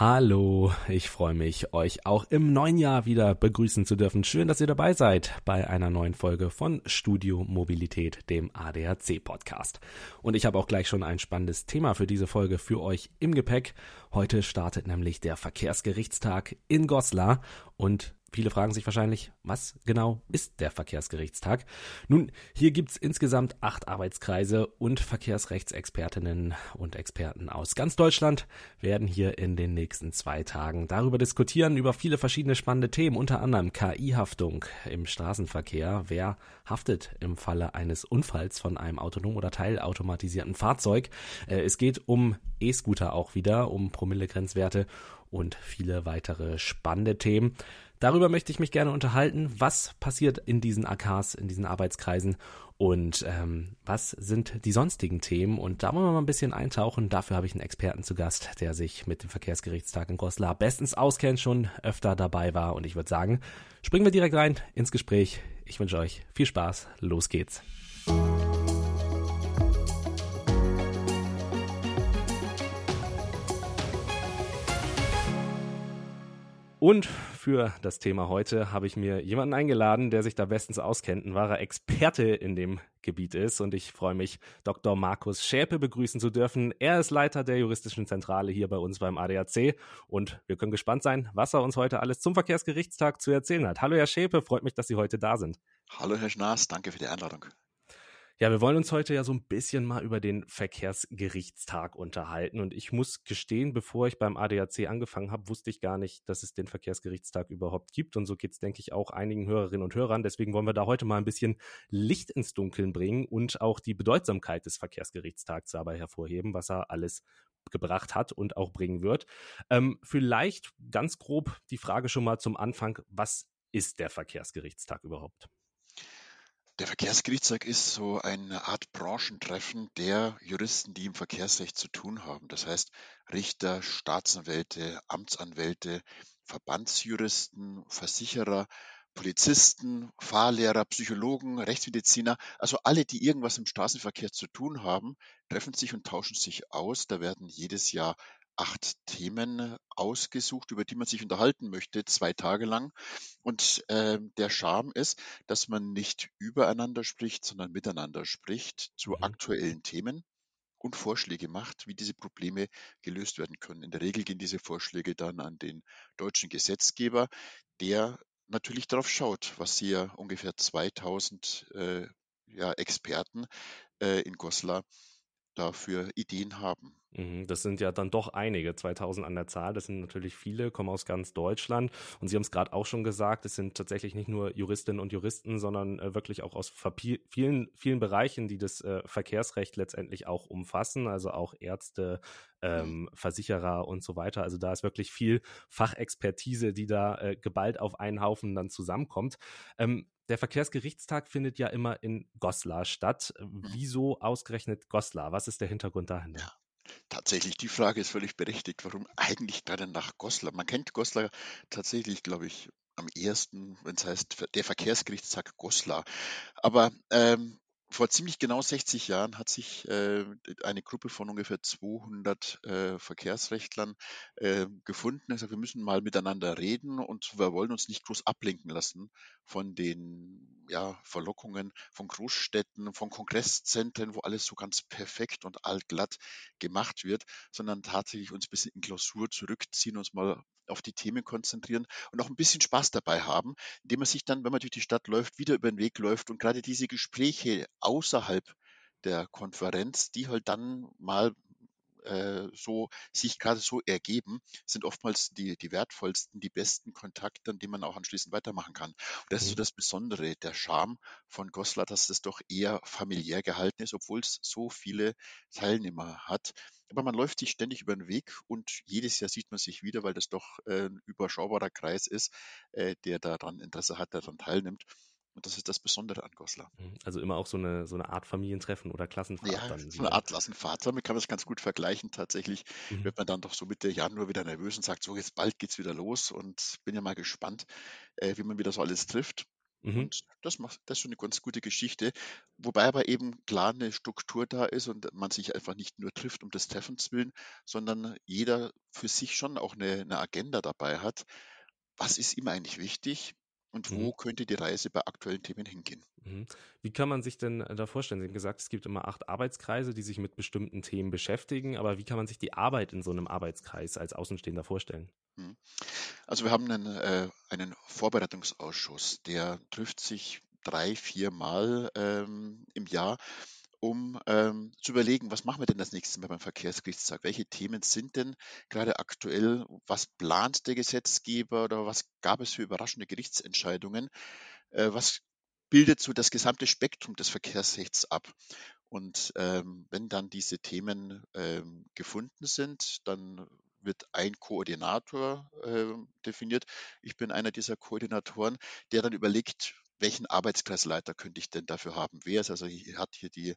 Hallo, ich freue mich, euch auch im neuen Jahr wieder begrüßen zu dürfen. Schön, dass ihr dabei seid bei einer neuen Folge von Studio Mobilität, dem ADAC Podcast. Und ich habe auch gleich schon ein spannendes Thema für diese Folge für euch im Gepäck. Heute startet nämlich der Verkehrsgerichtstag in Goslar und Viele fragen sich wahrscheinlich, was genau ist der Verkehrsgerichtstag? Nun, hier gibt's insgesamt acht Arbeitskreise und Verkehrsrechtsexpertinnen und Experten aus ganz Deutschland werden hier in den nächsten zwei Tagen darüber diskutieren, über viele verschiedene spannende Themen, unter anderem KI-Haftung im Straßenverkehr. Wer haftet im Falle eines Unfalls von einem autonom oder teilautomatisierten Fahrzeug? Äh, es geht um E-Scooter auch wieder, um Promillegrenzwerte und viele weitere spannende Themen. Darüber möchte ich mich gerne unterhalten. Was passiert in diesen AKs, in diesen Arbeitskreisen und ähm, was sind die sonstigen Themen? Und da wollen wir mal ein bisschen eintauchen. Dafür habe ich einen Experten zu Gast, der sich mit dem Verkehrsgerichtstag in Goslar bestens auskennt, schon öfter dabei war. Und ich würde sagen, springen wir direkt rein ins Gespräch. Ich wünsche euch viel Spaß. Los geht's. Und für das Thema heute habe ich mir jemanden eingeladen, der sich da bestens auskennt, ein wahrer Experte in dem Gebiet ist. Und ich freue mich, Dr. Markus Schäpe begrüßen zu dürfen. Er ist Leiter der juristischen Zentrale hier bei uns beim ADAC. Und wir können gespannt sein, was er uns heute alles zum Verkehrsgerichtstag zu erzählen hat. Hallo, Herr Schäpe, freut mich, dass Sie heute da sind. Hallo, Herr Schnaas, danke für die Einladung. Ja, wir wollen uns heute ja so ein bisschen mal über den Verkehrsgerichtstag unterhalten. Und ich muss gestehen, bevor ich beim ADAC angefangen habe, wusste ich gar nicht, dass es den Verkehrsgerichtstag überhaupt gibt. Und so geht es, denke ich, auch einigen Hörerinnen und Hörern. Deswegen wollen wir da heute mal ein bisschen Licht ins Dunkeln bringen und auch die Bedeutsamkeit des Verkehrsgerichtstags dabei hervorheben, was er alles gebracht hat und auch bringen wird. Ähm, vielleicht ganz grob die Frage schon mal zum Anfang, was ist der Verkehrsgerichtstag überhaupt? Der Verkehrsgerichtstag ist so eine Art Branchentreffen der Juristen, die im Verkehrsrecht zu tun haben. Das heißt Richter, Staatsanwälte, Amtsanwälte, Verbandsjuristen, Versicherer, Polizisten, Fahrlehrer, Psychologen, Rechtsmediziner, also alle, die irgendwas im Straßenverkehr zu tun haben, treffen sich und tauschen sich aus. Da werden jedes Jahr acht Themen ausgesucht, über die man sich unterhalten möchte, zwei Tage lang. Und äh, der Charme ist, dass man nicht übereinander spricht, sondern miteinander spricht zu mhm. aktuellen Themen und Vorschläge macht, wie diese Probleme gelöst werden können. In der Regel gehen diese Vorschläge dann an den deutschen Gesetzgeber, der natürlich darauf schaut, was hier ungefähr 2000 äh, ja, Experten äh, in Goslar dafür Ideen haben. Mhm, das sind ja dann doch einige, 2000 an der Zahl. Das sind natürlich viele, kommen aus ganz Deutschland. Und Sie haben es gerade auch schon gesagt, es sind tatsächlich nicht nur Juristinnen und Juristen, sondern äh, wirklich auch aus vielen, vielen Bereichen, die das äh, Verkehrsrecht letztendlich auch umfassen. Also auch Ärzte, ähm, mhm. Versicherer und so weiter. Also da ist wirklich viel Fachexpertise, die da äh, geballt auf einen Haufen dann zusammenkommt. Ähm, der Verkehrsgerichtstag findet ja immer in Goslar statt. Mhm. Wieso ausgerechnet Goslar? Was ist der Hintergrund dahinter? Ja. Tatsächlich, die Frage ist völlig berechtigt. Warum eigentlich gerade nach Goslar? Man kennt Goslar tatsächlich, glaube ich, am ersten, wenn es heißt, der Verkehrsgerichtstag Goslar. Aber ähm, vor ziemlich genau 60 Jahren hat sich äh, eine Gruppe von ungefähr 200 äh, Verkehrsrechtlern äh, gefunden. Also wir müssen mal miteinander reden und wir wollen uns nicht groß ablenken lassen von den ja, Verlockungen von Großstädten, von Kongresszentren, wo alles so ganz perfekt und altglatt gemacht wird, sondern tatsächlich uns ein bisschen in Klausur zurückziehen, uns mal auf die Themen konzentrieren und auch ein bisschen Spaß dabei haben, indem man sich dann, wenn man durch die Stadt läuft, wieder über den Weg läuft und gerade diese Gespräche außerhalb der Konferenz, die halt dann mal äh, so sich gerade so ergeben, sind oftmals die, die wertvollsten, die besten Kontakte, an denen man auch anschließend weitermachen kann. Und das ist so mhm. das Besondere, der Charme von Goslar, dass es doch eher familiär gehalten ist, obwohl es so viele Teilnehmer hat. Aber man läuft sich ständig über den Weg und jedes Jahr sieht man sich wieder, weil das doch äh, ein überschaubarer Kreis ist, äh, der daran Interesse hat, der daran teilnimmt. Und das ist das Besondere an Goslar. Mhm. Also immer auch so eine, so eine Art Familientreffen oder Klassenfahrt. Ja, dann so eine Art Klassenfahrt. Damit kann man es ganz gut vergleichen. Tatsächlich mhm. wird man dann doch so Mitte Januar wieder nervös und sagt, so jetzt bald geht's wieder los und bin ja mal gespannt, äh, wie man wieder so alles trifft. Mhm. Und das macht das ist schon eine ganz gute Geschichte, wobei aber eben klar eine Struktur da ist und man sich einfach nicht nur trifft um des Treffens willen, sondern jeder für sich schon auch eine 'ne Agenda dabei hat. Was ist ihm eigentlich wichtig und wo Mhm. könnte die Reise bei aktuellen Themen hingehen? Mhm. Wie kann man sich denn äh, da vorstellen? Sie haben gesagt, es gibt immer acht Arbeitskreise, die sich mit bestimmten Themen beschäftigen, aber wie kann man sich die Arbeit in so einem Arbeitskreis als Außenstehender vorstellen? Mhm. Also wir haben einen, äh, einen Vorbereitungsausschuss, der trifft sich drei, viermal ähm, im Jahr, um ähm, zu überlegen, was machen wir denn das nächste Mal beim Verkehrsgerichtstag? Welche Themen sind denn gerade aktuell? Was plant der Gesetzgeber oder was gab es für überraschende Gerichtsentscheidungen? Äh, was bildet so das gesamte Spektrum des Verkehrsrechts ab? Und ähm, wenn dann diese Themen ähm, gefunden sind, dann wird ein Koordinator äh, definiert. Ich bin einer dieser Koordinatoren, der dann überlegt, welchen Arbeitskreisleiter könnte ich denn dafür haben? Wer ist also hat hier die,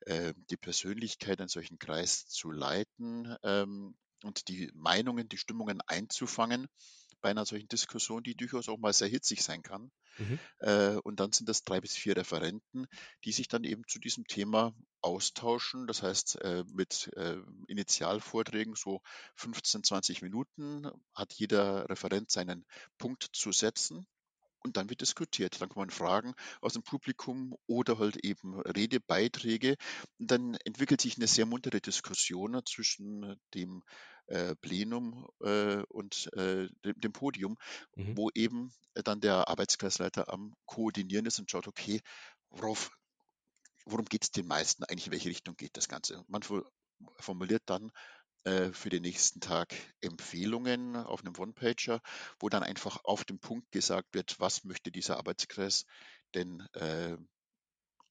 äh, die Persönlichkeit, einen solchen Kreis zu leiten ähm, und die Meinungen, die Stimmungen einzufangen bei einer solchen Diskussion, die durchaus auch mal sehr hitzig sein kann. Mhm. Äh, und dann sind das drei bis vier Referenten, die sich dann eben zu diesem Thema austauschen. Das heißt, äh, mit äh, Initialvorträgen so 15, 20 Minuten hat jeder Referent seinen Punkt zu setzen. Und dann wird diskutiert. Dann kommen Fragen aus dem Publikum oder halt eben Redebeiträge. Und dann entwickelt sich eine sehr muntere Diskussion zwischen dem äh, Plenum äh, und äh, dem, dem, Podium, Mhm. wo eben dann der Arbeitskreisleiter am Koordinieren ist und schaut, okay, worauf, worum geht es den meisten eigentlich, in welche Richtung geht das Ganze? Man formuliert dann äh, für den nächsten Tag Empfehlungen auf einem One-Pager, wo dann einfach auf den Punkt gesagt wird, was möchte dieser Arbeitskreis denn äh,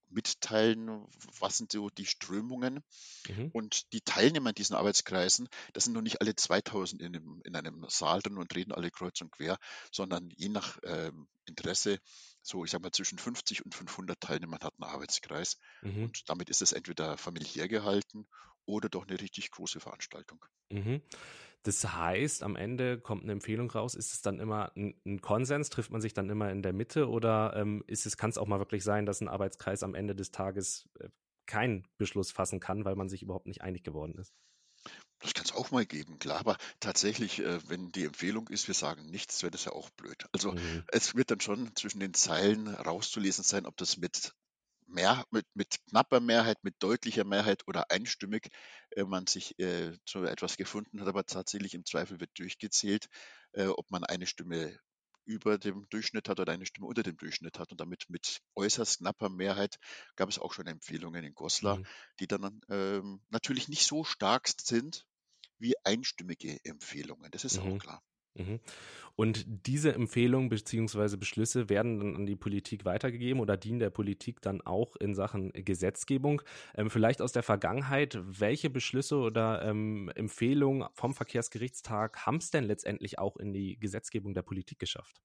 mitteilen, was sind so die Strömungen. Mhm. Und die Teilnehmer in diesen Arbeitskreisen, das sind noch nicht alle 2000 in einem, in einem Saal drin und reden alle kreuz und quer, sondern je nach äh, Interesse, so ich sag mal zwischen 50 und 500 Teilnehmern hat ein Arbeitskreis. Mhm. Und damit ist es entweder familiär gehalten oder doch eine richtig große Veranstaltung. Mhm. Das heißt, am Ende kommt eine Empfehlung raus. Ist es dann immer ein, ein Konsens? Trifft man sich dann immer in der Mitte? Oder ähm, ist es, kann es auch mal wirklich sein, dass ein Arbeitskreis am Ende des Tages äh, keinen Beschluss fassen kann, weil man sich überhaupt nicht einig geworden ist? Das kann es auch mal geben, klar. Aber tatsächlich, äh, wenn die Empfehlung ist, wir sagen nichts, wäre das ja auch blöd. Also mhm. es wird dann schon zwischen den Zeilen rauszulesen sein, ob das mit mehr, mit, mit knapper Mehrheit, mit deutlicher Mehrheit oder einstimmig äh, man sich äh, zu etwas gefunden hat, aber tatsächlich im Zweifel wird durchgezählt, äh, ob man eine Stimme über dem Durchschnitt hat oder eine Stimme unter dem Durchschnitt hat. Und damit mit äußerst knapper Mehrheit gab es auch schon Empfehlungen in Goslar, mhm. die dann ähm, natürlich nicht so stark sind wie einstimmige Empfehlungen. Das ist mhm. auch klar. Mhm. Und diese Empfehlungen bzw. Beschlüsse werden dann an die Politik weitergegeben oder dienen der Politik dann auch in Sachen Gesetzgebung. Ähm, vielleicht aus der Vergangenheit, welche Beschlüsse oder ähm, Empfehlungen vom Verkehrsgerichtstag haben es denn letztendlich auch in die Gesetzgebung der Politik geschafft?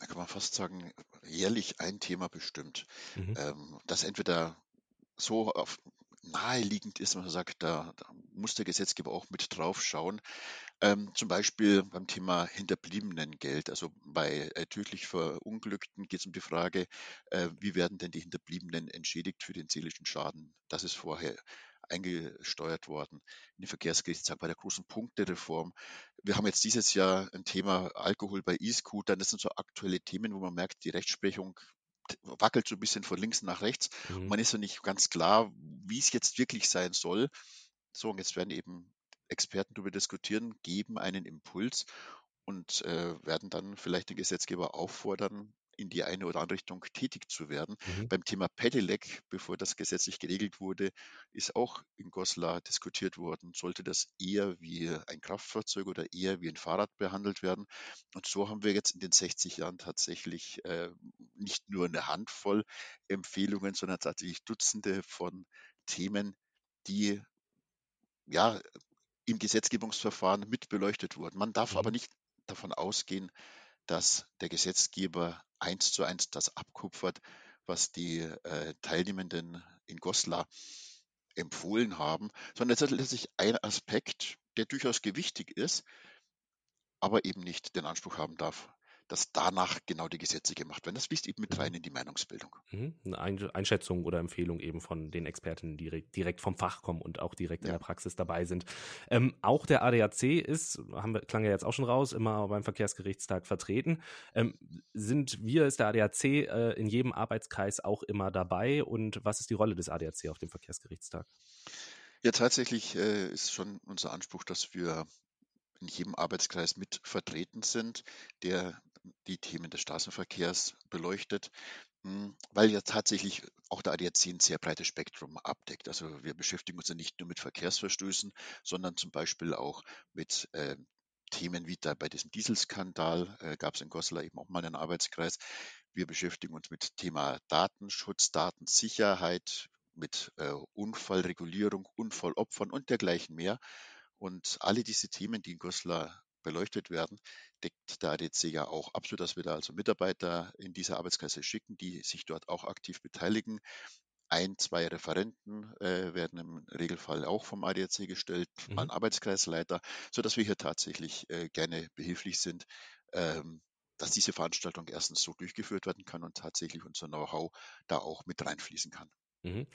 Da kann man fast sagen, jährlich ein Thema bestimmt, mhm. ähm, das entweder so auf, naheliegend ist, man sagt, da, da, muss der Gesetzgeber auch mit drauf schauen. Ähm, zum Beispiel beim Thema Hinterbliebenengeld. Also bei äh, tödlich Verunglückten geht es um die Frage, äh, wie werden denn die Hinterbliebenen entschädigt für den seelischen Schaden? Das ist vorher eingesteuert worden in den Verkehrsgerichtstag bei der großen Punktereform. Wir haben jetzt dieses Jahr ein Thema Alkohol bei E-Scootern. Das sind so aktuelle Themen, wo man merkt, die Rechtsprechung wackelt so ein bisschen von links nach rechts. Mhm. Man ist so nicht ganz klar, wie es jetzt wirklich sein soll. So, und jetzt werden eben Experten darüber diskutieren, geben einen Impuls und äh, werden dann vielleicht den Gesetzgeber auffordern, in die eine oder andere Richtung tätig zu werden. Mhm. Beim Thema Pedelec, bevor das gesetzlich geregelt wurde, ist auch in Goslar diskutiert worden, sollte das eher wie ein Kraftfahrzeug oder eher wie ein Fahrrad behandelt werden. Und so haben wir jetzt in den 60 Jahren tatsächlich äh, nicht nur eine Handvoll Empfehlungen, sondern tatsächlich Dutzende von Themen, die ja im Gesetzgebungsverfahren mit beleuchtet wurden. Man darf mhm. aber nicht davon ausgehen, dass der Gesetzgeber eins zu eins das abkupfert, was die äh, Teilnehmenden in Goslar empfohlen haben, sondern es ist letztlich ein Aspekt, der durchaus gewichtig ist, aber eben nicht den Anspruch haben darf, dass danach genau die Gesetze gemacht werden. Das fließt eben mit rein in die Meinungsbildung. Mhm. Eine Einschätzung oder Empfehlung eben von den Experten, die direkt vom Fach kommen und auch direkt ja. in der Praxis dabei sind. Ähm, auch der ADAC ist, haben wir, klang ja jetzt auch schon raus, immer beim Verkehrsgerichtstag vertreten. Ähm, sind wir, ist der ADAC äh, in jedem Arbeitskreis auch immer dabei und was ist die Rolle des ADAC auf dem Verkehrsgerichtstag? Ja, tatsächlich äh, ist schon unser Anspruch, dass wir in jedem Arbeitskreis mit vertreten sind, der die Themen des Straßenverkehrs beleuchtet, hm, weil ja tatsächlich auch der ADAC ein sehr breites Spektrum abdeckt. Also wir beschäftigen uns ja nicht nur mit Verkehrsverstößen, sondern zum Beispiel auch mit äh, Themen wie da bei diesem Dieselskandal äh, gab es in Goslar eben auch mal einen Arbeitskreis. Wir beschäftigen uns mit Thema Datenschutz, Datensicherheit, mit äh, Unfallregulierung, Unfallopfern und dergleichen mehr. Und alle diese Themen, die in Goslar beleuchtet werden, deckt der ADC ja auch ab, sodass wir da also Mitarbeiter in diese Arbeitskreise schicken, die sich dort auch aktiv beteiligen. Ein, zwei Referenten äh, werden im Regelfall auch vom ADAC gestellt, mhm. ein Arbeitskreisleiter, sodass wir hier tatsächlich äh, gerne behilflich sind, ähm, dass diese Veranstaltung erstens so durchgeführt werden kann und tatsächlich unser Know-how da auch mit reinfließen kann. Mhm.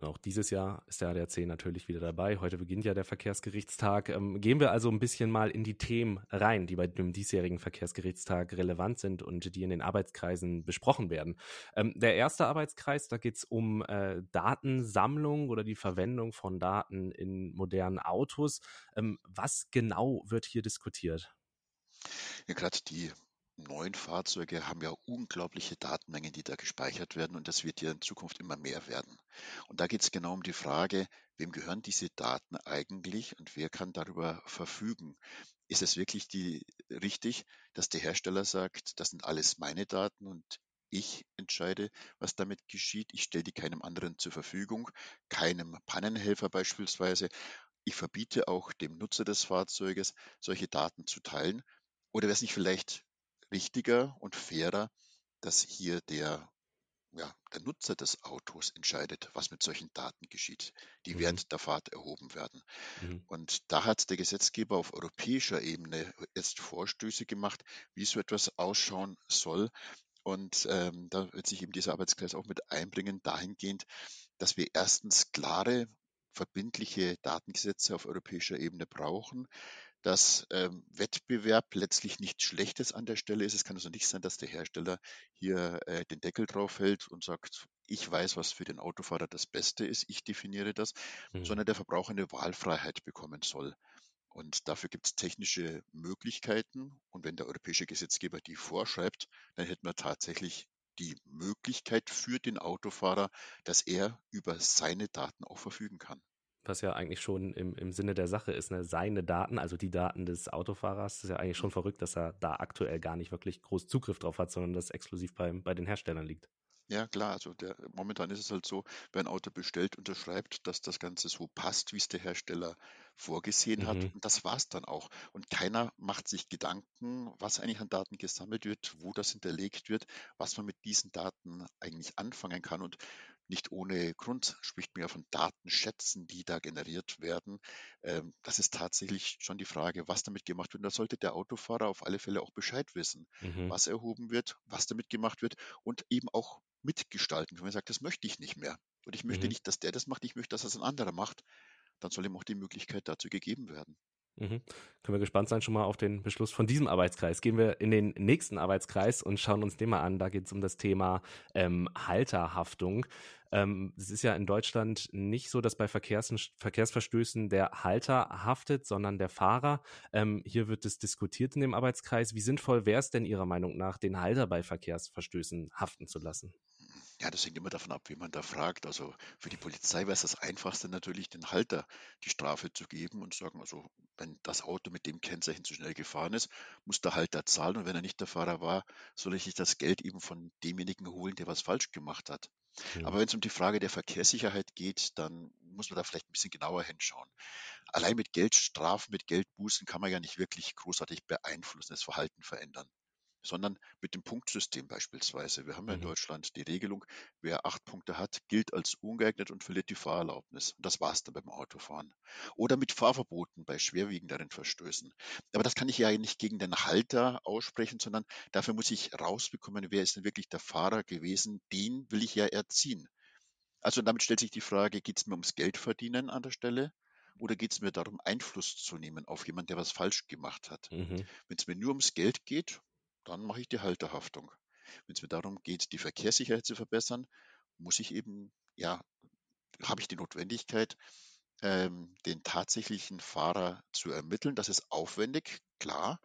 Auch dieses Jahr ist der ADAC natürlich wieder dabei. Heute beginnt ja der Verkehrsgerichtstag. Ähm, gehen wir also ein bisschen mal in die Themen rein, die bei dem diesjährigen Verkehrsgerichtstag relevant sind und die in den Arbeitskreisen besprochen werden. Ähm, der erste Arbeitskreis, da geht es um äh, Datensammlung oder die Verwendung von Daten in modernen Autos. Ähm, was genau wird hier diskutiert? Ja, gerade die neuen Fahrzeuge haben ja unglaubliche Datenmengen, die da gespeichert werden und das wird ja in Zukunft immer mehr werden. Und da geht es genau um die Frage, wem gehören diese Daten eigentlich und wer kann darüber verfügen? Ist es wirklich die, richtig, dass der Hersteller sagt, das sind alles meine Daten und ich entscheide, was damit geschieht. Ich stelle die keinem anderen zur Verfügung, keinem Pannenhelfer beispielsweise. Ich verbiete auch dem Nutzer des Fahrzeuges, solche Daten zu teilen. Oder wäre es nicht vielleicht richtiger und fairer, dass hier der, ja, der Nutzer des Autos entscheidet, was mit solchen Daten geschieht, die mhm. während der Fahrt erhoben werden. Mhm. Und da hat der Gesetzgeber auf europäischer Ebene jetzt Vorstöße gemacht, wie so etwas ausschauen soll. Und ähm, da wird sich eben dieser Arbeitskreis auch mit einbringen, dahingehend, dass wir erstens klare, verbindliche Datengesetze auf europäischer Ebene brauchen, dass ähm, Wettbewerb letztlich nichts Schlechtes an der Stelle ist. Es kann also nicht sein, dass der Hersteller hier äh, den Deckel drauf hält und sagt, ich weiß, was für den Autofahrer das Beste ist, ich definiere das, mhm. sondern der Verbraucher eine Wahlfreiheit bekommen soll. Und dafür gibt es technische Möglichkeiten. Und wenn der europäische Gesetzgeber die vorschreibt, dann hätten wir tatsächlich die Möglichkeit für den Autofahrer, dass er über seine Daten auch verfügen kann was ja eigentlich schon im, im Sinne der Sache ist, ne? seine Daten, also die Daten des Autofahrers, ist ja eigentlich schon verrückt, dass er da aktuell gar nicht wirklich groß Zugriff drauf hat, sondern das exklusiv bei, bei den Herstellern liegt. Ja, klar, also der, momentan ist es halt so, wer ein Auto bestellt, unterschreibt, dass das Ganze so passt, wie es der Hersteller vorgesehen mhm. hat. Und das war es dann auch. Und keiner macht sich Gedanken, was eigentlich an Daten gesammelt wird, wo das hinterlegt wird, was man mit diesen Daten eigentlich anfangen kann. Und nicht ohne Grund spricht man ja von Datenschätzen, die da generiert werden. Ähm, das ist tatsächlich schon die Frage, was damit gemacht wird. Und da sollte der Autofahrer auf alle Fälle auch Bescheid wissen, mhm. was erhoben wird, was damit gemacht wird und eben auch mitgestalten. Wenn man sagt, das möchte ich nicht mehr. Und ich möchte mhm. nicht, dass der das macht, ich möchte, dass das ein anderer macht, dann soll ihm auch die Möglichkeit dazu gegeben werden. Mhm. Können wir gespannt sein schon mal auf den Beschluss von diesem Arbeitskreis. Gehen wir in den nächsten Arbeitskreis und schauen uns den mal an. Da geht es um das Thema ähm, Halterhaftung. Ähm, es ist ja in Deutschland nicht so, dass bei Verkehrs Verkehrsverstößen der Halter haftet, sondern der Fahrer. Ähm, hier wird es diskutiert in dem Arbeitskreis. Wie sinnvoll wäre es denn Ihrer Meinung nach, den Halter bei Verkehrsverstößen haften zu lassen? Ja, das hängt immer davon ab, wie man da fragt. Also für die Polizei wäre es das Einfachste natürlich, den Halter die Strafe zu geben und sagen, also wenn das Auto mit dem Kennzeichen zu schnell gefahren ist, muss der Halter zahlen und wenn er nicht der Fahrer war, soll ich das Geld eben von demjenigen holen, der was falsch gemacht hat. Mhm. Aber wenn es um die Frage der Verkehrssicherheit geht, dann muss man da vielleicht ein bisschen genauer hinschauen. Allein mit Geldstrafen, mit Geldbußen kann man ja nicht wirklich großartig beeinflussen, das Verhalten verändern. Sondern mit dem Punktsystem beispielsweise. Wir haben ja in Mhm. Deutschland die Regelung, wer acht Punkte hat, gilt als ungeeignet und verliert die Fahrerlaubnis. Und das war's dann beim Autofahren. Oder mit Fahrverboten bei schwerwiegenderen Verstößen. Aber das kann ich ja nicht gegen den Halter aussprechen, sondern dafür muss ich rausbekommen, wer ist denn wirklich der Fahrer gewesen. Den will ich ja erziehen. Also damit stellt sich die Frage, geht es mir ums Geldverdienen an der Stelle oder geht es mir darum, Einfluss zu nehmen auf jemanden, der was falsch gemacht hat? Mhm. Wenn es mir nur ums Geld geht, dann mache ich die Halterhaftung. Wenn es mir darum geht, die Verkehrssicherheit zu verbessern, muss ich eben, ja, habe ich die Notwendigkeit, ähm, den tatsächlichen Fahrer zu ermitteln. Das ist aufwendig, klar,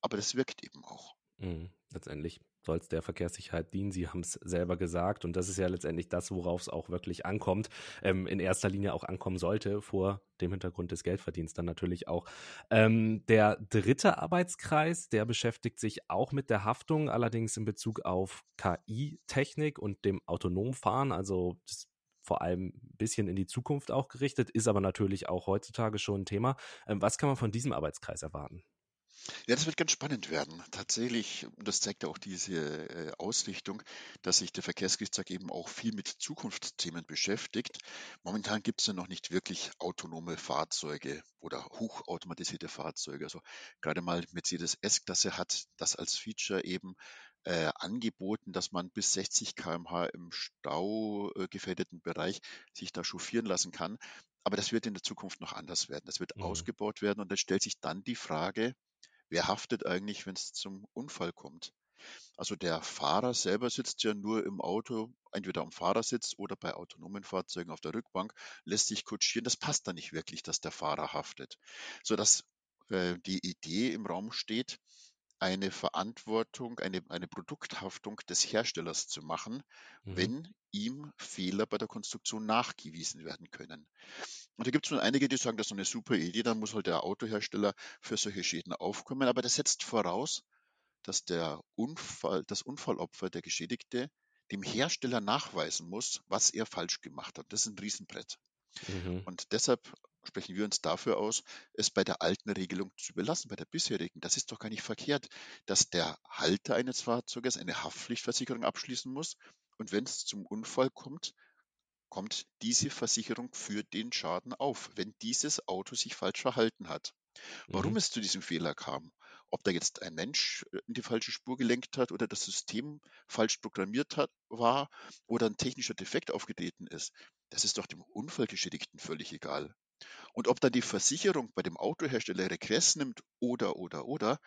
aber das wirkt eben auch. Mhm. Letztendlich soll es der Verkehrssicherheit dienen. Sie haben es selber gesagt und das ist ja letztendlich das, worauf es auch wirklich ankommt. Ähm, in erster Linie auch ankommen sollte, vor dem Hintergrund des Geldverdienst dann natürlich auch. Ähm, der dritte Arbeitskreis, der beschäftigt sich auch mit der Haftung, allerdings in Bezug auf KI-Technik und dem autonomen Fahren. Also das vor allem ein bisschen in die Zukunft auch gerichtet, ist aber natürlich auch heutzutage schon ein Thema. Ähm, was kann man von diesem Arbeitskreis erwarten? Ja, das wird ganz spannend werden. Tatsächlich, und das zeigt ja auch diese äh, Ausrichtung, dass sich der Verkehrsgerichtstag eben auch viel mit Zukunftsthemen beschäftigt. Momentan gibt es ja noch nicht wirklich autonome Fahrzeuge oder hochautomatisierte Fahrzeuge. Also gerade mal Mercedes S-Klasse hat das als Feature eben äh, angeboten, dass man bis 60 km/h im staugefährdeten Bereich sich da chauffieren lassen kann. Aber das wird in der Zukunft noch anders werden. Das wird Mhm. ausgebaut werden und dann stellt sich dann die Frage, wer haftet eigentlich, wenn es zum Unfall kommt? Also der Fahrer selber sitzt ja nur im Auto, entweder am Fahrersitz oder bei autonomen Fahrzeugen auf der Rückbank, lässt sich kutschieren. Das passt da nicht wirklich, dass der Fahrer haftet. Sodass äh, die Idee im Raum steht, eine Verantwortung, eine, eine Produkthaftung des Herstellers zu machen, Mhm. wenn ihm Fehler bei der Konstruktion nachgewiesen werden können. Und da gibt es nun einige, die sagen, das ist eine super Idee, dann muss halt der Autohersteller für solche Schäden aufkommen. Aber das setzt voraus, dass der Unfall, das Unfallopfer, der Geschädigte, dem Hersteller nachweisen muss, was er falsch gemacht hat. Das ist ein Riesenbrett. Mhm. Und deshalb sprechen wir uns dafür aus, es bei der alten Regelung zu belassen, bei der bisherigen. Das ist doch gar nicht verkehrt, dass der Halter eines Fahrzeuges eine Haftpflichtversicherung abschließen muss. Und wenn es zum Unfall kommt, kommt diese Versicherung für den Schaden auf, wenn dieses Auto sich falsch verhalten hat. Warum Mhm. es zu diesem Fehler kam, ob da jetzt ein Mensch äh, in die falsche Spur gelenkt hat oder das System falsch programmiert hat, war oder ein technischer Defekt aufgetreten ist, das ist doch dem Unfallgeschädigten völlig egal. Und ob dann die Versicherung bei dem Autohersteller Regress nimmt oder, oder, oder,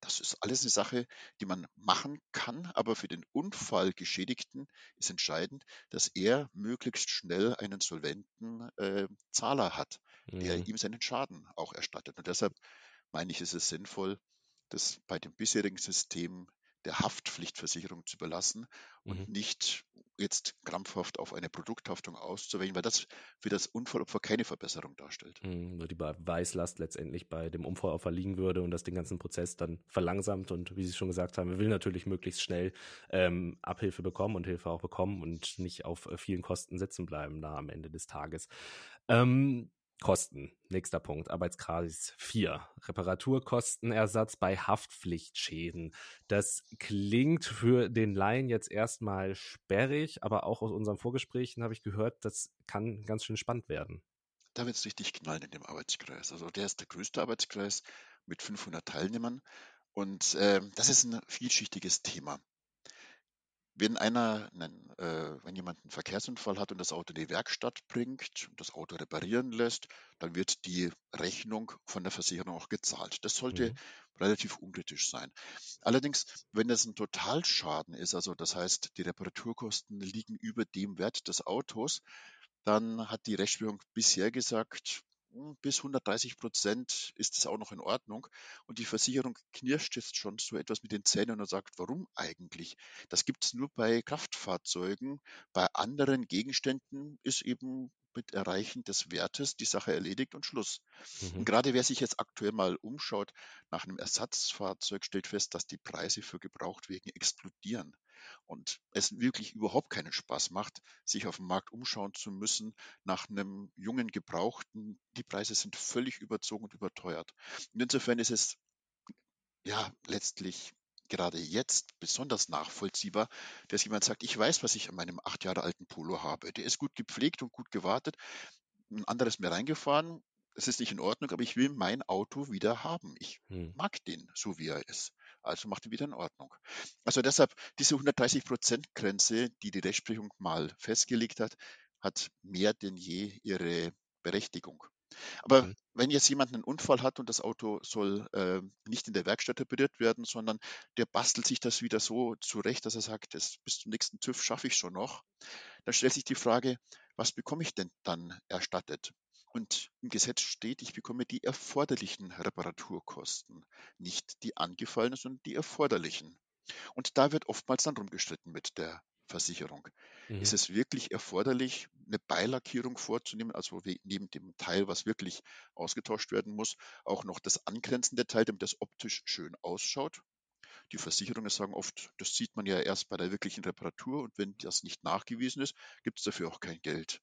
das ist alles eine Sache, die man machen kann, aber für den Unfallgeschädigten ist entscheidend, dass er möglichst schnell einen solventen äh, Zahler hat, der Mhm. ihm seinen Schaden auch erstattet. Und deshalb meine ich, ist es sinnvoll, das bei dem bisherigen System der Haftpflichtversicherung zu belassen und Mhm. nicht jetzt krampfhaft auf eine Produkthaftung auszuwählen, weil das für das Unfallopfer keine Verbesserung darstellt. Mhm, die Beweislast letztendlich bei dem Unfallopfer liegen würde und das den ganzen Prozess dann verlangsamt. Und wie Sie schon gesagt haben, wir will natürlich möglichst schnell ähm, Abhilfe bekommen und Hilfe auch bekommen und nicht auf äh, vielen Kosten sitzen bleiben da am Ende des Tages. Ähm, Kosten, nächster Punkt, Arbeitskreis 4. Reparaturkostenersatz bei Haftpflichtschäden. Das klingt für den Laien jetzt erstmal sperrig, aber auch aus unseren Vorgesprächen habe ich gehört, das kann ganz schön spannend werden. Da wird es richtig knallen in dem Arbeitskreis. Also der ist der größte Arbeitskreis mit 500 Teilnehmern und ähm, das ist ein vielschichtiges Thema. Wenn einer, einen, äh, wenn jemand einen Verkehrsunfall hat und das Auto in die Werkstatt bringt und das Auto reparieren lässt, dann wird die Rechnung von der Versicherung auch gezahlt. Das sollte Mhm. relativ unkritisch sein. Allerdings, wenn es ein Totalschaden ist, also das heißt, die Reparaturkosten liegen über dem Wert des Autos, dann hat die Rechtsprechung bisher gesagt, bis 130 Prozent ist es auch noch in Ordnung. Und die Versicherung knirscht jetzt schon so etwas mit den Zähnen und sagt, warum eigentlich? Das gibt es nur bei Kraftfahrzeugen. Bei anderen Gegenständen ist eben mit Erreichen des Wertes die Sache erledigt und Schluss. Und Mhm. gerade wer sich jetzt aktuell mal umschaut nach einem Ersatzfahrzeug, stellt fest, dass die Preise für Gebrauchtwegen explodieren und es wirklich überhaupt keinen Spaß macht, sich auf dem Markt umschauen zu müssen nach einem jungen Gebrauchten. Die Preise sind völlig überzogen und überteuert. Und insofern ist es ja letztlich gerade jetzt besonders nachvollziehbar, dass jemand sagt, ich weiß, was ich an meinem acht Jahre alten Polo habe. Der ist gut gepflegt und gut gewartet. Ein anderes mir reingefahren. Es ist nicht in Ordnung, aber ich will mein Auto wieder haben. Ich hm. mag den, so wie er ist. Also macht ihn wieder in Ordnung. Also deshalb diese 130-Prozent-Grenze, die die Rechtsprechung mal festgelegt hat, hat mehr denn je ihre Berechtigung. Aber mhm. wenn jetzt jemand einen Unfall hat und das Auto soll äh, nicht in der Werkstatt repariert werden, sondern der bastelt sich das wieder so zurecht, dass er sagt, das bis zum nächsten TÜV schaffe ich schon noch, dann stellt sich die Frage, was bekomme ich denn dann erstattet? Und im Gesetz steht, ich bekomme die erforderlichen Reparaturkosten, nicht die angefallenen, sondern die erforderlichen. Und da wird oftmals dann rumgestritten mit der Versicherung. Mhm. Ist es wirklich erforderlich, eine Beilackierung vorzunehmen, also neben dem Teil, was wirklich ausgetauscht werden muss, auch noch das angrenzende Teil, damit das optisch schön ausschaut? Die Versicherungen sagen oft, das sieht man ja erst bei der wirklichen Reparatur und wenn das nicht nachgewiesen ist, gibt es dafür auch kein Geld.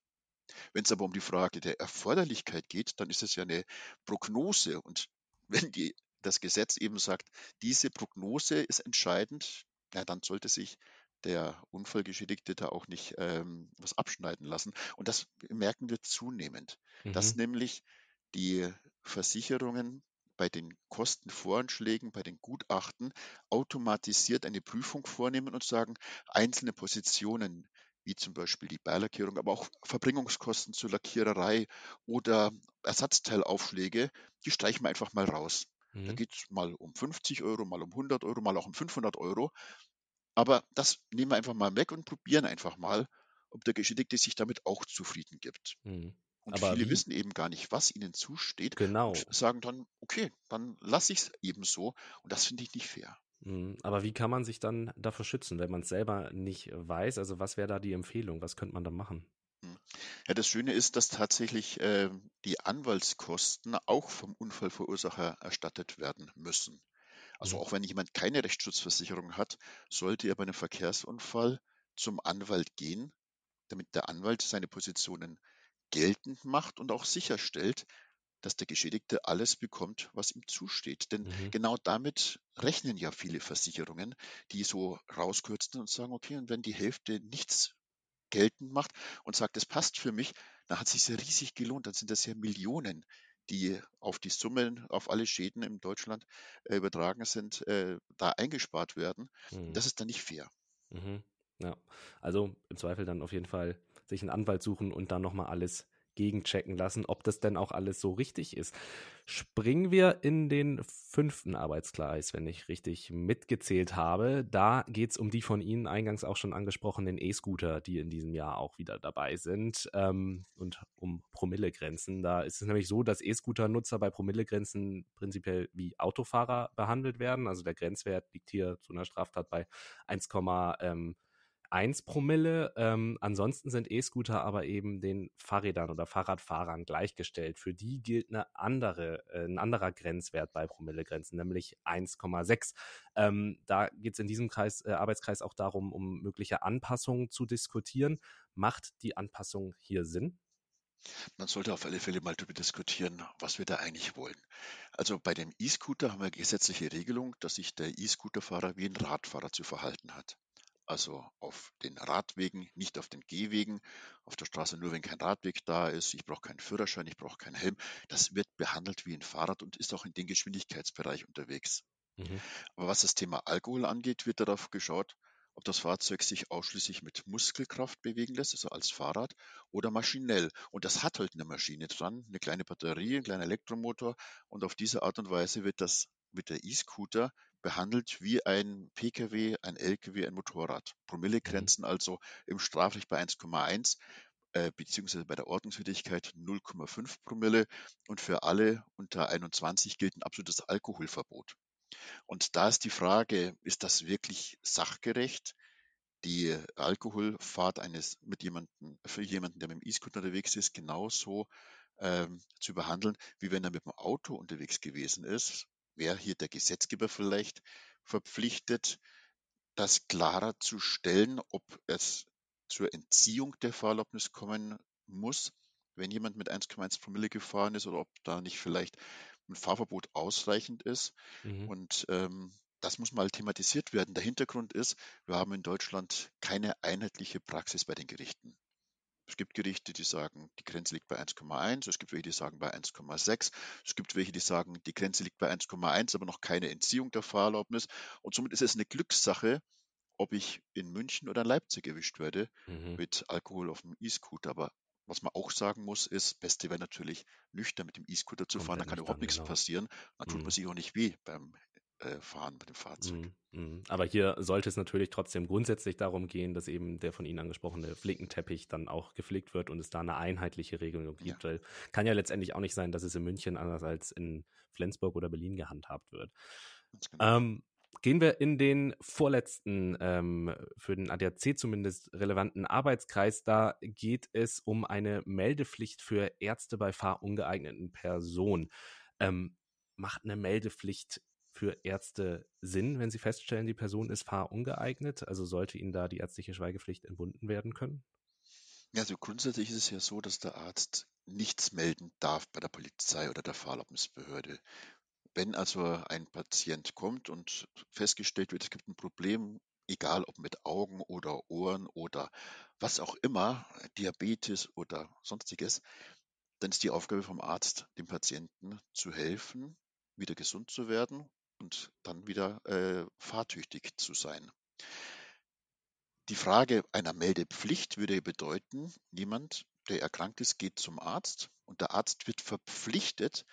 Wenn es aber um die Frage der Erforderlichkeit geht, dann ist es ja eine Prognose und wenn die, das Gesetz eben sagt, diese Prognose ist entscheidend, ja, dann sollte sich der Unfallgeschädigte da auch nicht ähm, was abschneiden lassen. Und das merken wir zunehmend, mhm. dass nämlich die Versicherungen bei den Kostenvoranschlägen, bei den Gutachten automatisiert eine Prüfung vornehmen und sagen, einzelne Positionen, wie zum Beispiel die Beilackierung, aber auch Verbringungskosten zur Lackiererei oder Ersatzteilaufschläge, die streichen wir einfach mal raus. Mhm. Da geht es mal um 50 Euro, mal um 100 Euro, mal auch um 500 Euro. Aber das nehmen wir einfach mal weg und probieren einfach mal, ob der Geschädigte sich damit auch zufrieden gibt. Mhm. Und Aber viele wie? wissen eben gar nicht, was ihnen zusteht. Genau. Und sagen dann, okay, dann lasse ich es eben so. Und das finde ich nicht fair. Mhm. Aber wie kann man sich dann dafür schützen, wenn man es selber nicht weiß? Also was wäre da die Empfehlung? Was könnte man da machen? Hm. Ja, das Schöne ist, dass tatsächlich äh, die Anwaltskosten auch vom Unfallverursacher erstattet werden müssen. Also mhm. auch wenn jemand keine Rechtsschutzversicherung hat, sollte er bei einem Verkehrsunfall zum Anwalt gehen, damit der Anwalt seine Positionen geltend macht und auch sicherstellt, dass der Geschädigte alles bekommt, was ihm zusteht. Denn mhm. genau damit rechnen ja viele Versicherungen, die so rauskürzen und sagen, okay, und wenn die Hälfte nichts geltend macht und sagt, es passt für mich, dann hat es sich ja riesig gelohnt, dann sind das ja Millionen, die auf die Summen, auf alle Schäden in Deutschland äh, übertragen sind, äh, da eingespart werden. Mhm. Das ist dann nicht fair. Mhm. Ja, also im Zweifel dann auf jeden Fall sich einen Anwalt suchen und dann nochmal alles gegenchecken lassen, ob das denn auch alles so richtig ist. Springen wir in den fünften Arbeitskreis, wenn ich richtig mitgezählt habe. Da geht es um die von Ihnen eingangs auch schon angesprochenen E-Scooter, die in diesem Jahr auch wieder dabei sind ähm, und um Promillegrenzen. Da ist es nämlich so, dass E-Scooter-Nutzer bei Promillegrenzen prinzipiell wie Autofahrer behandelt werden. Also der Grenzwert liegt hier zu einer Straftat bei 1, 1 Promille. Ähm, ansonsten sind E-Scooter aber eben den Fahrrädern oder Fahrradfahrern gleichgestellt. Für die gilt eine andere, äh, ein anderer Grenzwert bei Promillegrenzen, nämlich 1,6. Ähm, da geht es in diesem Kreis, äh, Arbeitskreis auch darum, um mögliche Anpassungen zu diskutieren. Macht die Anpassung hier Sinn? Man sollte auf alle Fälle mal darüber diskutieren, was wir da eigentlich wollen. Also bei dem E-Scooter haben wir gesetzliche Regelung, dass sich der E-Scooter-Fahrer wie ein Radfahrer zu verhalten hat also auf den Radwegen, nicht auf den Gehwegen, auf der Straße nur, wenn kein Radweg da ist. Ich brauche keinen Führerschein, ich brauche keinen Helm. Das wird behandelt wie ein Fahrrad und ist auch in den Geschwindigkeitsbereich unterwegs. Mhm. Aber was das Thema Alkohol angeht, wird darauf geschaut, ob das Fahrzeug sich ausschließlich mit Muskelkraft bewegen lässt, also als Fahrrad, oder maschinell. Und das hat halt eine Maschine dran, eine kleine Batterie, ein kleiner Elektromotor. Und auf diese Art und Weise wird das mit der E-Scooter behandelt wie ein Pkw, ein Lkw, ein Motorrad. Promillegrenzen mhm. also im Strafrecht bei 1,1 äh, beziehungsweise bei der Ordnungswidrigkeit 0,5 Promille und für alle unter 21 gilt ein absolutes Alkoholverbot. Und da ist die Frage, ist das wirklich sachgerecht? Die Alkoholfahrt eines mit jemanden, für jemanden, der mit dem E-Scooter unterwegs ist, genauso ähm, zu behandeln, wie wenn er mit dem Auto unterwegs gewesen ist wäre hier der Gesetzgeber vielleicht verpflichtet, das klarer zu stellen, ob es zur Entziehung der Fahrerlaubnis kommen muss, wenn jemand mit 1,1 Promille gefahren ist oder ob da nicht vielleicht ein Fahrverbot ausreichend ist. Mhm. Und ähm, das muss mal thematisiert werden. Der Hintergrund ist, wir haben in Deutschland keine einheitliche Praxis bei den Gerichten. Es gibt Gerichte, die sagen, die Grenze liegt bei 1,1. Es gibt welche, die sagen bei 1,6. Es gibt welche, die sagen, die Grenze liegt bei 1,1, aber noch keine Entziehung der Fahrerlaubnis. Und somit ist es eine Glückssache, ob ich in München oder in Leipzig erwischt werde mhm. mit Alkohol auf dem E-Scooter. Aber was man auch sagen muss, ist, Beste wäre natürlich nüchtern mit dem E-Scooter zu fahren, da kann überhaupt nichts genau. passieren. Dann tut mhm. man sich auch nicht weh beim äh, fahren mit dem Fahrzeug. Mm, mm. Aber hier sollte es natürlich trotzdem grundsätzlich darum gehen, dass eben der von Ihnen angesprochene Flickenteppich dann auch gepflegt wird und es da eine einheitliche Regelung gibt. Ja. Weil kann ja letztendlich auch nicht sein, dass es in München anders als in Flensburg oder Berlin gehandhabt wird. Genau. Ähm, Gehen wir in den vorletzten, ähm, für den ADAC zumindest relevanten Arbeitskreis. Da geht es um eine Meldepflicht für Ärzte bei fahrungeeigneten Personen. Ähm, macht eine Meldepflicht für Ärzte Sinn, wenn sie feststellen, die Person ist fahrungeeignet? Also sollte ihnen da die ärztliche Schweigepflicht entbunden werden können? Also grundsätzlich ist es ja so, dass der Arzt nichts melden darf bei der Polizei oder der Fahrerlaubnisbehörde. Wenn also ein Patient kommt und festgestellt wird, es gibt ein Problem, egal ob mit Augen oder Ohren oder was auch immer, Diabetes oder sonstiges, dann ist die Aufgabe vom Arzt, dem Patienten zu helfen, wieder gesund zu werden und dann wieder äh, fahrtüchtig zu sein. Die Frage einer Meldepflicht würde bedeuten, jemand, der erkrankt ist, geht zum Arzt und der Arzt wird verpflichtet,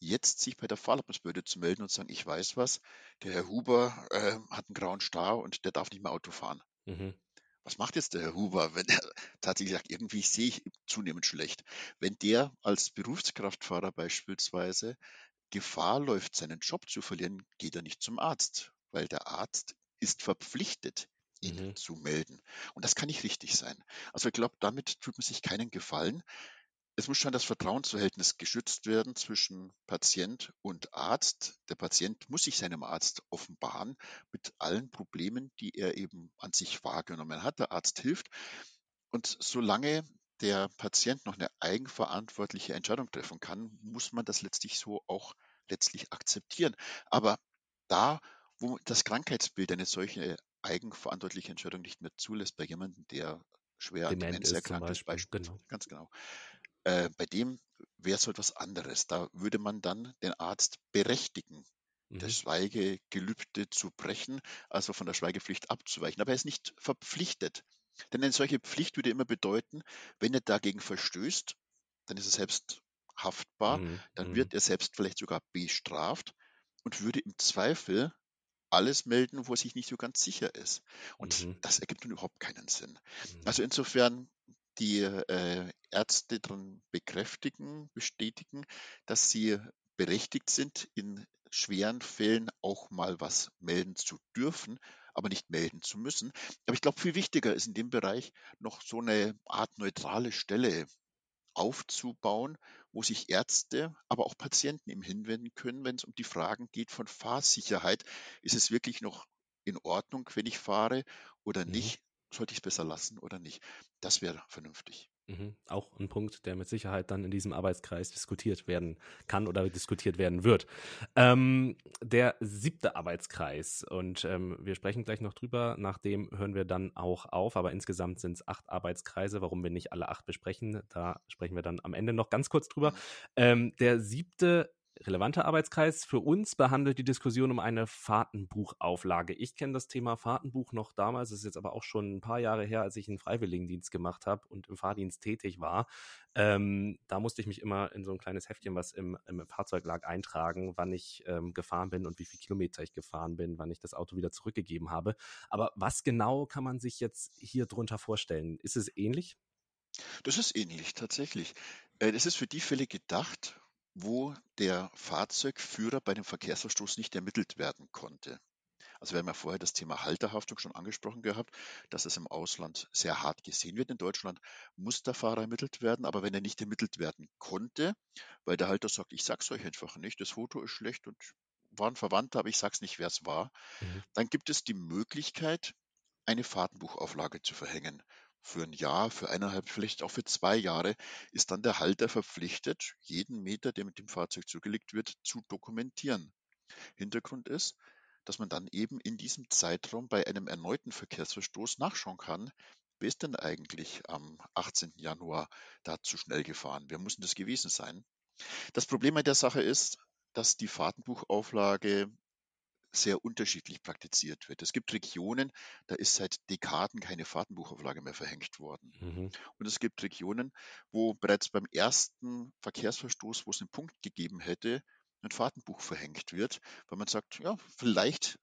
jetzt sich bei der Fahrerlaubnisbehörde zu melden und zu sagen, ich weiß was, der Herr Huber äh, hat einen grauen Star und der darf nicht mehr Auto fahren. Mhm. Was macht jetzt der Herr Huber, wenn er tatsächlich sagt, irgendwie sehe ich zunehmend schlecht? Wenn der als Berufskraftfahrer beispielsweise Gefahr läuft, seinen Job zu verlieren, geht er nicht zum Arzt, weil der Arzt ist verpflichtet, ihn mhm. zu melden. Und das kann nicht richtig sein. Also ich glaube, damit tut man sich keinen Gefallen. Es muss schon das Vertrauensverhältnis geschützt werden zwischen Patient und Arzt. Der Patient muss sich seinem Arzt offenbaren mit allen Problemen, die er eben an sich wahrgenommen hat. Der Arzt hilft. Und solange der Patient noch eine eigenverantwortliche Entscheidung treffen kann, muss man das letztlich so auch letztlich akzeptieren. Aber da, wo das Krankheitsbild eine solche eigenverantwortliche Entscheidung nicht mehr zulässt, bei jemandem, der schwer an Demenz erkrankt ist, Beispiel, genau. ganz genau, äh, bei dem wäre es etwas anderes. Da würde man dann den Arzt berechtigen, mhm. das Schweigegelübde zu brechen, also von der Schweigepflicht abzuweichen. Aber er ist nicht verpflichtet. Denn eine solche Pflicht würde immer bedeuten, wenn er dagegen verstößt, dann ist er selbst haftbar, mhm. dann mhm. wird er selbst vielleicht sogar bestraft und würde im Zweifel alles melden, wo er sich nicht so ganz sicher ist. Und mhm. das ergibt nun überhaupt keinen Sinn. Mhm. Also insofern die äh, Ärzte daran bekräftigen, bestätigen, dass sie berechtigt sind, in schweren Fällen auch mal was melden zu dürfen, aber nicht melden zu müssen. Aber ich glaube, viel wichtiger ist in dem Bereich noch so eine Art neutrale Stelle aufzubauen, wo sich Ärzte, aber auch Patienten eben hinwenden können, wenn es um die Fragen geht von Fahrsicherheit. Ist es wirklich noch in Ordnung, wenn ich fahre oder mhm. nicht? Sollte ich es besser lassen oder nicht? Das wäre vernünftig. Mhm. Auch ein Punkt, der mit Sicherheit dann in diesem Arbeitskreis diskutiert werden kann oder diskutiert werden wird. Ähm, der siebte Arbeitskreis, und ähm, wir sprechen gleich noch drüber, nachdem hören wir dann auch auf, aber insgesamt sind es acht Arbeitskreise, warum wir nicht alle acht besprechen, da sprechen wir dann am Ende noch ganz kurz drüber. Mhm. Ähm, der siebte relevanter Arbeitskreis für uns behandelt die Diskussion um eine Fahrtenbuchauflage. Ich kenne das Thema Fahrtenbuch noch damals, das ist jetzt aber auch schon ein paar Jahre her, als ich einen Freiwilligendienst gemacht habe und im Fahrdienst tätig war. Ähm, da musste ich mich immer in so ein kleines Heftchen, was im, im Fahrzeug lag, eintragen, wann ich ähm, gefahren bin und wie viele Kilometer ich gefahren bin, wann ich das Auto wieder zurückgegeben habe. Aber was genau kann man sich jetzt hier drunter vorstellen? Ist es ähnlich? Das ist ähnlich, tatsächlich. Äh, das ist für die Fälle gedacht, wo der Fahrzeugführer bei dem Verkehrsverstoß nicht ermittelt werden konnte. Also wir haben ja vorher das Thema Halterhaftung schon angesprochen gehabt, dass es im Ausland sehr hart gesehen wird. In Deutschland muss der Fahrer ermittelt werden, aber wenn er nicht ermittelt werden konnte, weil der Halter sagt, ich sag's euch einfach nicht, das Foto ist schlecht und war ein Verwandter, aber ich sag's nicht, wer es war, mhm. dann gibt es die Möglichkeit, eine Fahrtenbuchauflage zu verhängen für ein Jahr, für eineinhalb, vielleicht auch für zwei Jahre, ist dann der Halter verpflichtet, jeden Meter, der mit dem Fahrzeug zugelegt wird, zu dokumentieren. Hintergrund ist, dass man dann eben in diesem Zeitraum bei einem erneuten Verkehrsverstoß nachschauen kann, wer ist denn eigentlich am 18. Januar da zu schnell gefahren? Wer muss denn das gewesen sein? Das Problem an der Sache ist, dass die Fahrtenbuchauflage sehr unterschiedlich praktiziert wird. Es gibt Regionen, da ist seit Dekaden keine Fahrtenbuchauflage mehr verhängt worden. Mhm. Und es gibt Regionen, wo bereits beim ersten Verkehrsverstoß, wo es einen Punkt gegeben hätte, ein Fahrtenbuch verhängt wird, weil man sagt, ja, vielleicht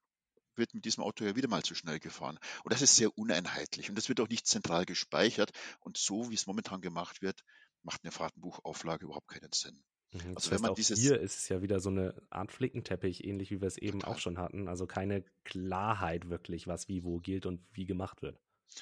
wird mit diesem Auto ja wieder mal zu schnell gefahren. Und das ist sehr uneinheitlich und das wird auch nicht zentral gespeichert. Und so, wie es momentan gemacht wird, macht eine Fahrtenbuchauflage überhaupt keinen Sinn. Mhm, also wenn man dieses hier ist es ja wieder so eine Art Flickenteppich, ähnlich wie wir es eben total. auch schon hatten. Also keine Klarheit wirklich, was wie wo gilt und wie gemacht wird.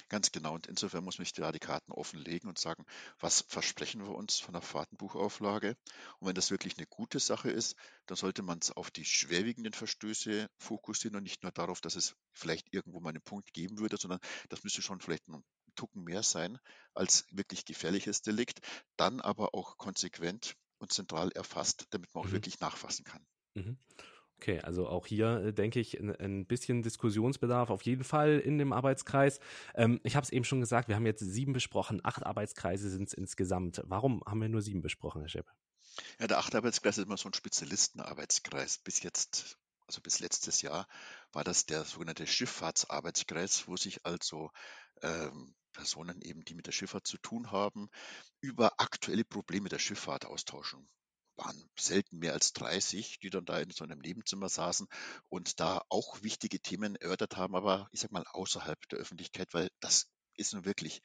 Ganz genau. Und insofern muss man sich da die Karten offenlegen und sagen, was versprechen wir uns von der Fahrtenbuchauflage? Und wenn das wirklich eine gute Sache ist, dann sollte man es auf die schwerwiegenden Verstöße fokussieren und nicht nur darauf, dass es vielleicht irgendwo mal einen Punkt geben würde, sondern das müsste schon vielleicht ein Tucken mehr sein als wirklich gefährliches Delikt. Dann aber auch konsequent und zentral erfasst, damit man auch mhm. wirklich nachfassen kann. Mhm. Okay, also auch hier äh, denke ich ein, ein, bisschen Diskussionsbedarf auf jeden Fall in dem Arbeitskreis. Ähm, ich habe es eben schon gesagt, wir haben jetzt sieben besprochen, acht Arbeitskreise sind es insgesamt. Warum haben wir nur sieben besprochen, Herr Schepp? Ja, der achte Arbeitskreis ist immer so ein Spezialistenarbeitskreis. Bis jetzt, also bis letztes Jahr, war das der sogenannte Schifffahrtsarbeitskreis, wo sich also ähm, Personen eben, die mit der Schifffahrt zu tun haben, über aktuelle Probleme der Schifffahrt austauschen. Waren selten mehr als 30, die dann da in so einem Nebenzimmer saßen und da auch wichtige Themen erörtert haben, aber ich sag mal außerhalb der Öffentlichkeit, weil das ist nun wirklich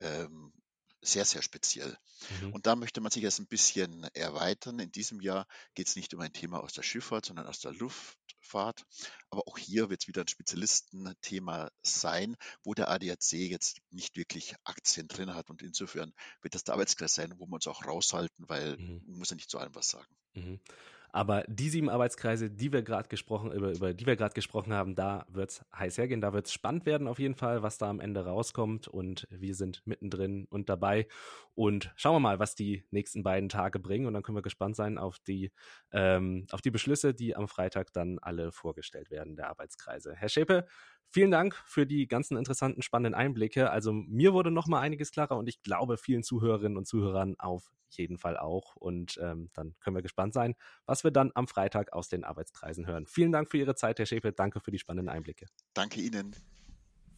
ähm, sehr, sehr speziell. Mhm. Und da möchte man sich jetzt ein bisschen erweitern. In diesem Jahr geht es nicht um ein Thema aus der Schifffahrt, sondern aus der Luftfahrt. Aber auch hier wird es wieder ein Spezialistenthema sein, wo der ADAC jetzt nicht wirklich Aktien drin hat. Und insofern wird das der Arbeitskreis sein, wo wir uns auch raushalten, weil mhm. man muss ja nicht zu allem was sagen. Mhm. Aber die sieben Arbeitskreise, die wir gerade gesprochen, über, über die wir gerade gesprochen haben, da wird es heiß hergehen, da wird es spannend werden auf jeden Fall, was da am Ende rauskommt. Und wir sind mittendrin und dabei. Und schauen wir mal, was die nächsten beiden Tage bringen. Und dann können wir gespannt sein auf die, ähm, auf die Beschlüsse, die am Freitag dann alle vorgestellt werden, der Arbeitskreise. Herr Schäpe, vielen Dank für die ganzen interessanten, spannenden Einblicke. Also mir wurde noch mal einiges klarer und ich glaube vielen Zuhörerinnen und Zuhörern auf jeden Fall auch. Und ähm, dann können wir gespannt sein, was wir dann am Freitag aus den Arbeitskreisen hören. Vielen Dank für Ihre Zeit, Herr Schäfer. Danke für die spannenden Einblicke. Danke Ihnen.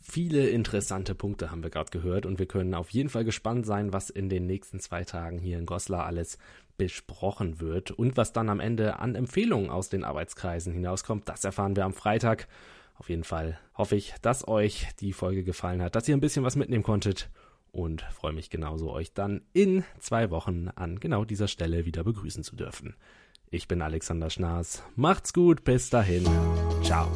Viele interessante Punkte haben wir gerade gehört und wir können auf jeden Fall gespannt sein, was in den nächsten zwei Tagen hier in Goslar alles besprochen wird und was dann am Ende an Empfehlungen aus den Arbeitskreisen hinauskommt. Das erfahren wir am Freitag. Auf jeden Fall hoffe ich, dass euch die Folge gefallen hat, dass ihr ein bisschen was mitnehmen konntet und freue mich genauso, euch dann in zwei Wochen an genau dieser Stelle wieder begrüßen zu dürfen. Ich bin Alexander Schnaas. Macht's gut, bis dahin. Ciao.